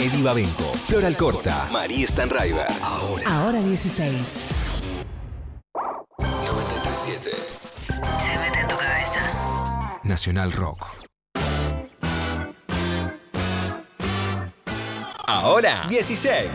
Eddie Babenco, Flor Alcorta, María Stanraiver. Ahora. Ahora 16. 937 Se mete en tu cabeza. Nacional Rock. Ahora 16.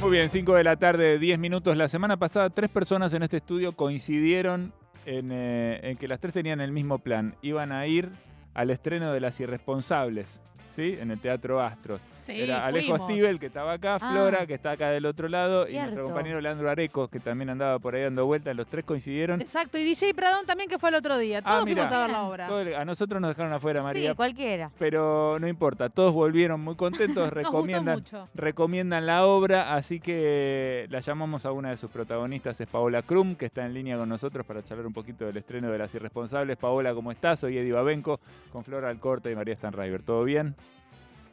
Muy bien, 5 de la tarde, 10 minutos. La semana pasada, tres personas en este estudio coincidieron en, eh, en que las tres tenían el mismo plan. Iban a ir al estreno de Las Irresponsables, ¿sí? En el Teatro Astros. Sí, Era Alejo. Stivel, que estaba acá, Ah. Flora, que está acá del otro lado, y nuestro compañero Leandro Areco, que también andaba por ahí dando vueltas. Los tres coincidieron. Exacto, y DJ Pradón también que fue el otro día. Ah, Todos mira. fuimos a ver la obra. Todo A nosotros nos dejaron afuera, María. Sí, cualquiera. pero no importa, todos volvieron muy contentos, recomiendan, mucho. recomiendan la obra, así que la llamamos a una de sus protagonistas, es Paola Krum, que está en línea con nosotros para charlar un poquito del estreno de Las Irresponsables. Paola, ¿cómo estás? Soy Eddie Babenco, con Flora Alcorta y María Stanriver. ¿Todo bien?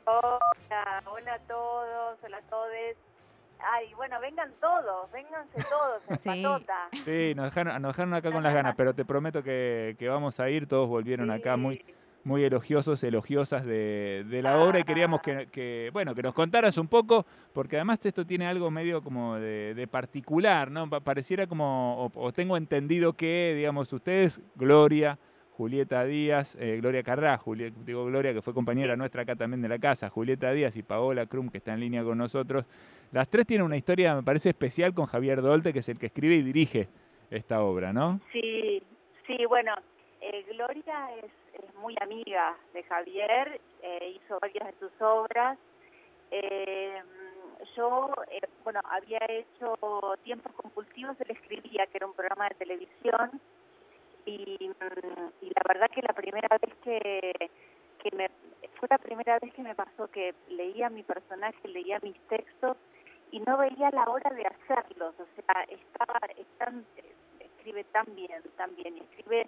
Hola, hola a todos, hola a todos. Ay, bueno, vengan todos, vénganse todos en Sí. patota. Sí, nos dejaron, nos dejaron acá con las ganas, pero te prometo que, que vamos a ir, todos volvieron acá muy, muy elogiosos, elogiosas de, de la obra y queríamos que, que, bueno, que nos contaras un poco, porque además esto tiene algo medio como de, de particular, ¿no? Pa- Pareciera como, o, o tengo entendido que, digamos, ustedes, Gloria, Julieta Díaz, eh, Gloria Carrá, Juli- digo Gloria, que fue compañera nuestra acá también de la casa, Julieta Díaz y Paola Krum, que está en línea con nosotros. Las tres tienen una historia, me parece, especial con Javier Dolte, que es el que escribe y dirige esta obra, ¿no? Sí, sí, bueno, eh, Gloria es, es muy amiga de Javier, eh, hizo varias de sus obras. Eh, yo, eh, bueno, había hecho Tiempos Compulsivos, él escribía, que era un programa de televisión, y, mm, y la verdad que la primera vez que, que me, fue la primera vez que me pasó que leía mi personaje, leía mis textos, y no veía la hora de hacerlos, o sea, estaba, están, escribe tan bien, tan bien, escribe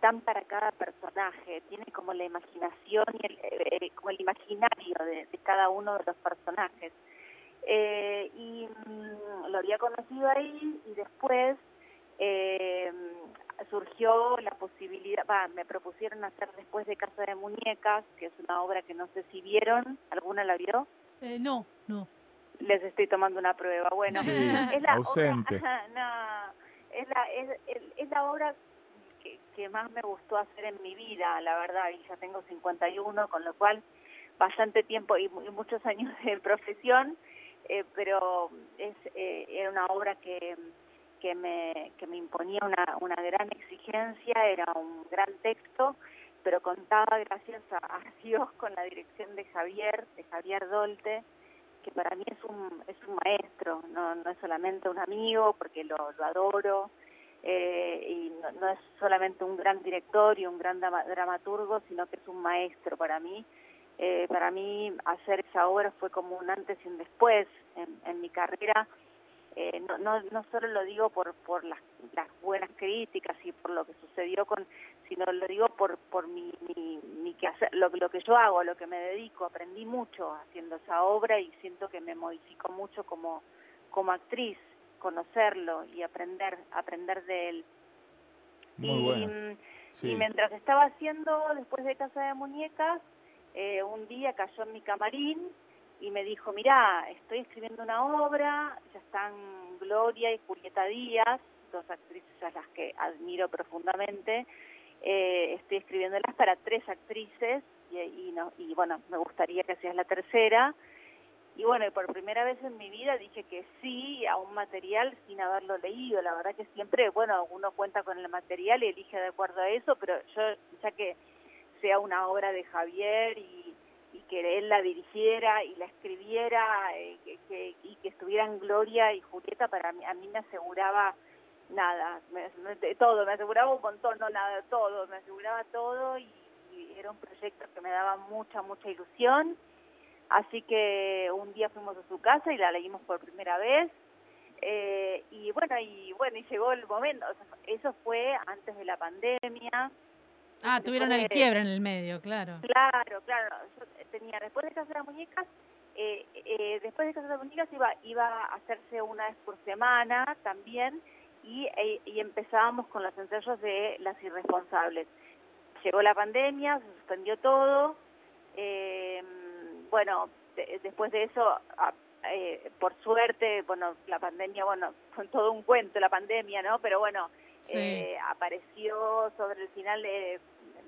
tan para cada personaje, tiene como la imaginación y el, eh, como el imaginario de, de cada uno de los personajes. Eh, y mm, lo había conocido ahí y después eh, surgió la posibilidad, va, me propusieron hacer después de Casa de Muñecas, que es una obra que no sé si vieron, ¿alguna la vio? Eh, no, no. Les estoy tomando una prueba. Bueno, Sí, es la ausente. obra, no, es la, es, es- es la obra que, que más me gustó hacer en mi vida, la verdad, y ya tengo 51, con lo cual bastante tiempo y, mu- y muchos años de profesión, eh, pero es eh, era una obra que, que, me, que me imponía una, una gran exigencia, era un gran texto, pero contaba gracias a, Dios con la dirección de Javier, de Javier Dolte, que para mí es un, es un maestro, no, no es solamente un amigo, porque lo, adoro, eh, y no, es solamente un gran director y un gran drama- dramaturgo, sino que es un maestro para mí. Eh, para mí hacer esa obra fue como un antes y un después en mi carrera. Eh, no, no, no solo lo digo por, por las, las buenas críticas y por lo que sucedió con, sino lo digo por, por mi, mi, mi quehacer, lo, lo que yo hago, lo que me dedico. Aprendí mucho haciendo esa obra y siento que me modificó mucho como, como actriz, conocerlo y aprender, aprender de él. Muy y, bueno. mm, Sí. y mientras estaba haciendo, después de Casa de Muñecas, eh, un día cayó en mi camarín y me dijo, mirá, estoy escribiendo una obra, ya están Gloria y Julieta Díaz, dos actrices a las que admiro profundamente, eh, estoy escribiéndolas para tres actrices y, y, no, y bueno, me gustaría que seas la tercera. Y bueno, y por primera vez en mi vida dije que sí a un material sin haberlo leído. La verdad que siempre, bueno, uno cuenta con el material y elige de acuerdo a eso, pero yo, ya que sea una obra de Javier y, y que él la dirigiera y la escribiera eh, que, que- y que estuvieran Gloria y Julieta, para mí, a mí me aseguraba nada, me- me- todo, me aseguraba un montón, no nada, todo, me aseguraba todo y, era un proyecto que me daba mucha, mucha ilusión. Así que un día fuimos a su casa y la leímos por primera vez. Eh, y bueno, y bueno, y llegó el momento. eso fue antes de la pandemia. Ah, tuvieron el quiebre en el medio, claro. Claro, claro. Yo tenía después de Casa de las Muñecas, eh, eh, después de Casa de las Muñecas iba iba a hacerse una vez por semana también y, e- y empezábamos con los ensayos de Las Irresponsables. Llegó la pandemia, se suspendió todo. eh, bueno, de- después de eso, a- eh, por suerte, bueno, la pandemia, bueno, con todo un cuento la pandemia, ¿no? Pero bueno, Sí. eh, apareció sobre el final, de,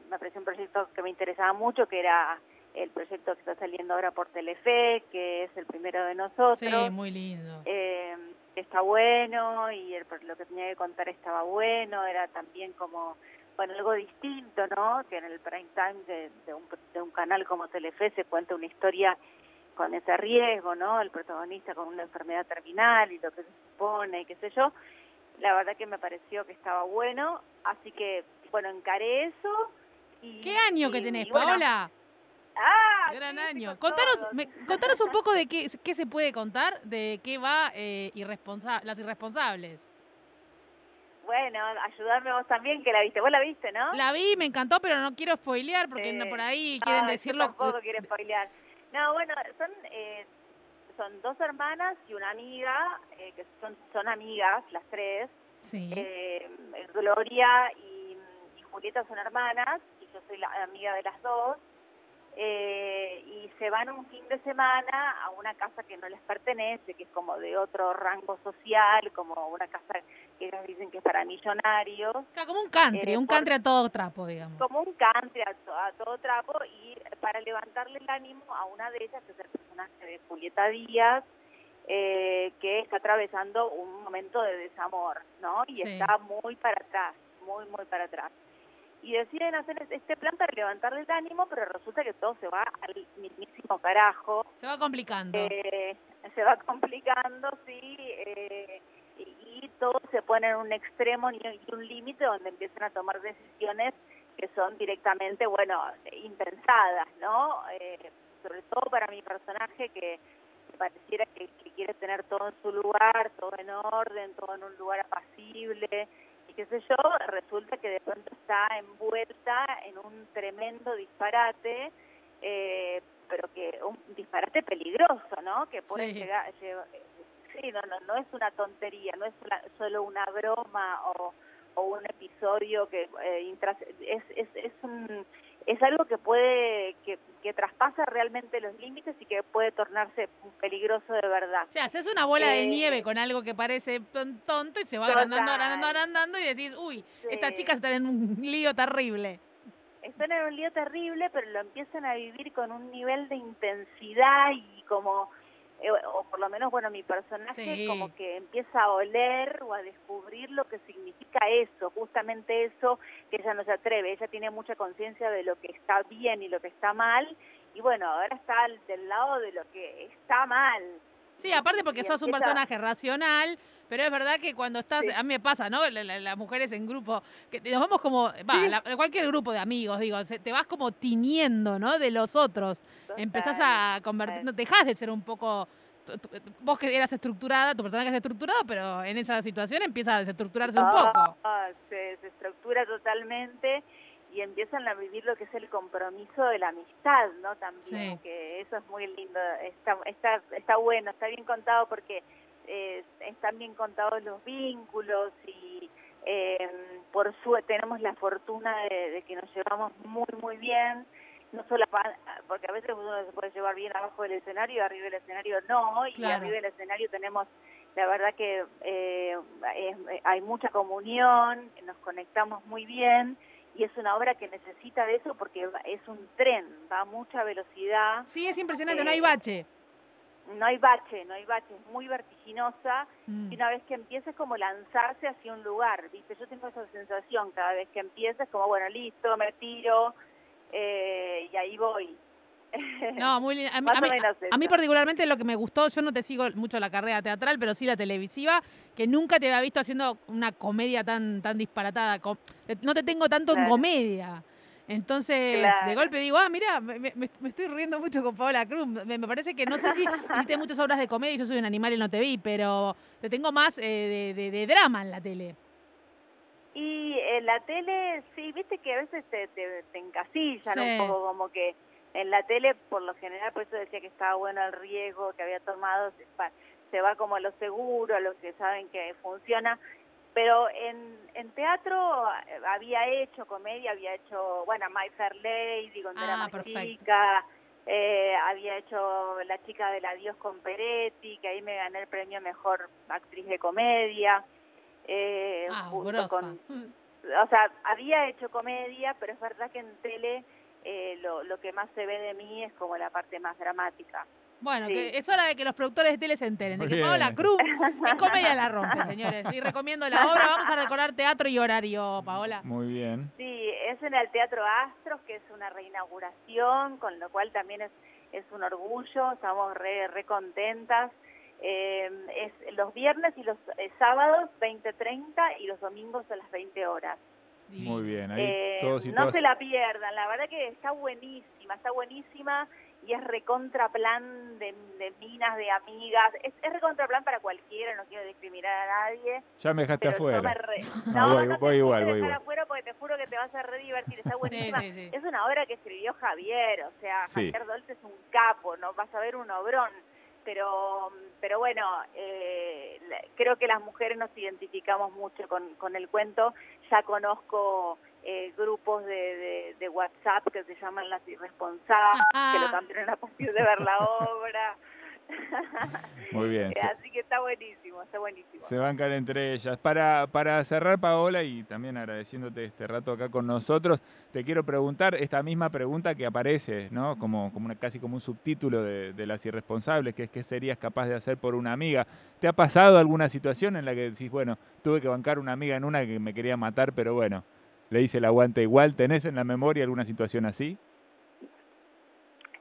me apareció un proyecto que me interesaba mucho, que era el proyecto que está saliendo ahora por Telefe, que es el primero de nosotros. Sí, muy lindo. Eh, está bueno y el- lo que tenía que contar estaba bueno, era también como, bueno, algo distinto, ¿no? Que en el prime time de, de un, de un canal como Telefe se cuenta una historia con ese riesgo, ¿no? El protagonista con una enfermedad terminal y lo que se supone y qué sé yo. La verdad que me pareció que estaba bueno, así que, bueno, encaré eso. Y, ¿Qué año que tenés, bueno, Paola? ¡Ah! Gran sí, año. Contanos, me- contanos un poco de qué, qué se puede contar, de qué va eh, irresponsa- las irresponsables. Bueno, ayudarme vos también, que la viste. Vos la viste, ¿no? La vi, me encantó, pero no quiero spoilear porque por ahí quieren Ah, yo decirlo. tampoco quiero spoilear. No, bueno, son eh, son dos hermanas y una amiga, eh, que son, son amigas las tres. Sí. Eh, Gloria y, y Julieta son hermanas yo soy la amiga de las dos. Eh, y se van un fin de semana a una casa que no les pertenece, que es como de otro rango social, como una casa que ellos dicen que es para millonarios. Claro, como un country, eh, un por- country a todo trapo, digamos. como un country a, to- a todo trapo y para levantarle el ánimo a una de ellas, que es el personaje de Julieta Díaz, eh, que está atravesando un momento de desamor, ¿no? Y Sí. está muy para atrás, muy, muy para atrás. Y deciden hacer este- plan para levantarle el ánimo, pero resulta que todo se va al mismísimo carajo. Se va complicando. Eh, se va complicando, sí, eh, y, y todo se pone en un extremo y un límite donde empiezan a tomar decisiones que son directamente, bueno, impensadas, ¿no? Eh, sobre todo para mi personaje que pareciera que, que quiere tener todo en su lugar, todo en orden, todo en un lugar apacible, qué sé yo, resulta que de pronto está envuelta en un tremendo disparate, eh, pero que un disparate peligroso, ¿no? Que puede Sí. llegar, lleva- sí, no, no, no es una tontería, no es una- solo una broma o, o un episodio que eh, es, es, es un es algo que puede que, que traspasa realmente los límites y que puede tornarse peligroso de verdad. O sea, haces una bola de Eh, nieve con algo que parece ton- tonto y se va Total. agrandando, agrandando, agrandando y decís, uy, estas chicas están en un lío terrible. están en un lío terrible, pero lo empiezan a vivir con un nivel de intensidad y como, eh, o por lo menos, bueno, mi personaje Sí. como que empieza a oler o a descubrir lo que significa eso, justamente eso que ella no se atreve, ella tiene mucha conciencia de lo que está bien y lo que está mal, y bueno, ahora está del lado de lo que está mal. Sí, aparte porque sos un personaje racional, pero es verdad que cuando estás, Sí. a mí me pasa, ¿no? La- la- Las mujeres en grupo, que nos vamos como, va, la- cualquier grupo de amigos, digo, se- te vas como tiñendo, ¿no? De los otros. Empezás a convertir, no dejás de ser un poco, vos que eras estructurada, tu personaje es estructurado, pero en esa situación empieza a desestructurarse un poco. Ah, se, se estructura totalmente y empiezan a vivir lo que es el compromiso de la amistad, ¿no? También, Sí. que eso es muy lindo, está, está, está bueno, está bien contado porque eh, están bien contados los vínculos y eh, por suerte tenemos la fortuna de, de que nos llevamos muy, muy bien. No solo porque a veces uno se puede llevar bien abajo del escenario y arriba del escenario no, y Claro. arriba del escenario tenemos la verdad que eh, hay mucha comunión, nos conectamos muy bien y es una obra que necesita de eso porque es un tren, va a mucha velocidad, Sí, es impresionante, no Eh, hay bache. no hay bache, no hay bache, es muy vertiginosa Mm. y una vez que empieza es como lanzarse hacia un lugar, ¿viste? Yo tengo esa sensación cada vez que empieza, es como, bueno, listo, me tiro eh, y ahí voy. No, muy linda. A mí, a mí- mí particularmente lo que me gustó, yo no te sigo mucho la carrera teatral, pero sí la televisiva, que nunca te había visto haciendo una comedia tan, tan disparatada. No te tengo tanto en comedia. Entonces, de golpe digo, ah, mira, me, me- me estoy riendo mucho con Paola Cruz. Me, me parece que no sé si hiciste muchas obras de comedia y yo soy un animal y no te vi, pero te tengo más eh, de, de- de drama en la tele. Y en la tele, sí, viste que a veces te, te, te encasillan Sí. un poco, como que en la tele, por lo general, por eso decía que estaba bueno el riesgo que había tomado, se va, se va como a lo seguro, a lo que saben que funciona. Pero en, en teatro eh, había hecho comedia, había hecho, bueno, My Fair Lady, cuando Ah, era más perfecto. chica, Eh, había hecho La chica del adiós con Peretti, que ahí me gané el premio Mejor Actriz de Comedia. Eh, Ah, grosa. con, o sea, había hecho comedia, pero es verdad que en tele eh, lo, lo que más se ve de mí es como la parte más dramática. Bueno, Sí. que es hora de que los productores de tele se enteren. De que. Paola Cruz en comedia la rompe, señores. Y recomiendo la obra. Vamos a recordar teatro y horario, Paola. Muy bien. Sí, es en el Teatro Astros, que es una reinauguración, con lo cual también es, es un orgullo, estamos re, re contentas. Eh, es los viernes y los eh, sábados 20.30 y los domingos a las 20 horas. Muy bien. Ahí Eh, todos y no todas. se la pierdan, la verdad que está buenísima, está buenísima y es recontra plan de, de minas, de amigas, es, es recontra plan para cualquiera, no quiero discriminar a nadie, Ya me dejaste yo me afuera. re- No, voy- no te voy igual, voy igual. afuera porque te juro que te vas a re divertir, está Sí, buenísima. sí, sí. Es una obra que escribió Javier, o sea, Sí. Javier Dolte es un capo, no vas a ver un obrón. Pero, pero bueno, eh, creo que las mujeres nos identificamos mucho con, con el cuento. Ya conozco eh, grupos de, de, de WhatsApp que se llaman Las Irresponsables, que lo cambiaron a partir de ver la obra. Muy bien. Se, Así que está buenísimo, está buenísimo. se bancan entre ellas. Para, para cerrar, Paola, y también agradeciéndote este rato acá con nosotros, te quiero preguntar esta misma pregunta que aparece, ¿no? Como, como una, casi como un subtítulo de, de Las Irresponsables, que es ¿qué serías capaz de hacer por una amiga? ¿Te ha pasado alguna situación en la que decís, bueno, tuve que bancar una amiga en una que me quería matar, pero bueno, le hice el aguante igual? ¿Tenés en la memoria alguna situación así?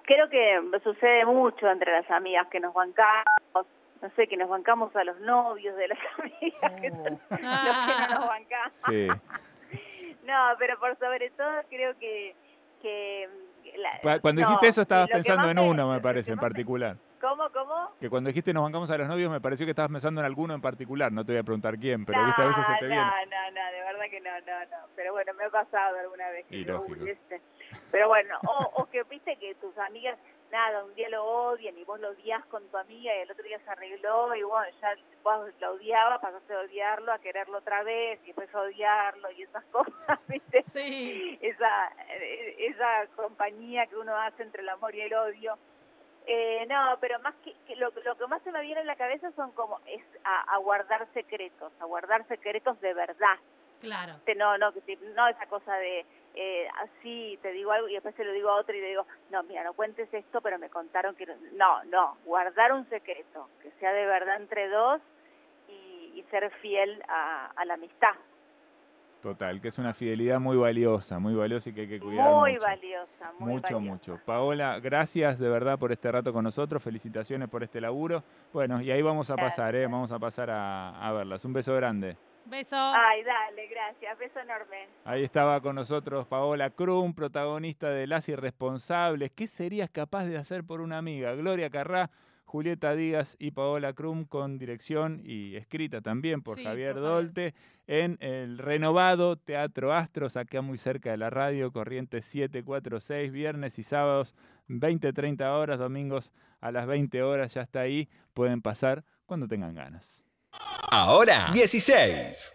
Creo que sucede mucho entre las amigas que nos bancamos, no sé, que nos bancamos a los novios de las amigas, que son los que no nos bancamos. Sí. No, pero por sobre todo creo que... que la- Cuando no, dijiste eso estabas pensando en uno, me parece, en particular. ¿Cómo, cómo? Que cuando dijiste nos bancamos a los novios, me pareció que estabas pensando en alguno en particular. No te voy a preguntar quién, pero viste, a veces se te no, viene. no, no, de verdad que no, no, no. Pero bueno, me ha pasado alguna vez. que Y uy, este. Pero bueno, o, o que viste que tus amigas, nada, un día lo odian y vos lo odias con tu amiga y el otro día se arregló y bueno, ya vos lo odiabas, pasaste a odiarlo, a quererlo otra vez y después a odiarlo y esas cosas, viste. Sí. esa, esa compañía que uno hace entre el amor y el odio. Eh, no, pero más que, que lo, lo que más se me viene en la cabeza son como es a, a guardar secretos, a guardar secretos de verdad. Claro. Te- No, no, que te- no esa cosa de eh, así te digo algo y después se lo digo a otro y le digo, no, mira, no cuentes esto, pero me contaron que no. no, guardar un secreto, que sea de verdad entre dos y, y ser fiel a, a la amistad. Total, que es una fidelidad muy valiosa, muy valiosa y que hay que cuidar Muy mucho. valiosa, muy mucho, valiosa. mucho. Paola, gracias de verdad por este rato con nosotros. Felicitaciones por este laburo. Bueno, y ahí vamos a pasar, ¿eh? Vamos a pasar a, a verlas. Un beso grande. Beso. Ay, dale, gracias. Beso enorme. Ahí estaba con nosotros Paola Krum, protagonista de Las Irresponsables. ¿Qué serías capaz de hacer por una amiga? Gloria Carrá, Julieta Díaz y Paola Krum con dirección y escrita también por Sí, Javier por. Dolte en el renovado Teatro Astros, acá muy cerca de la radio, Corrientes 746, viernes y sábados 20-30 horas, domingos a las 20 horas, ya está ahí, pueden pasar cuando tengan ganas. Ahora 16.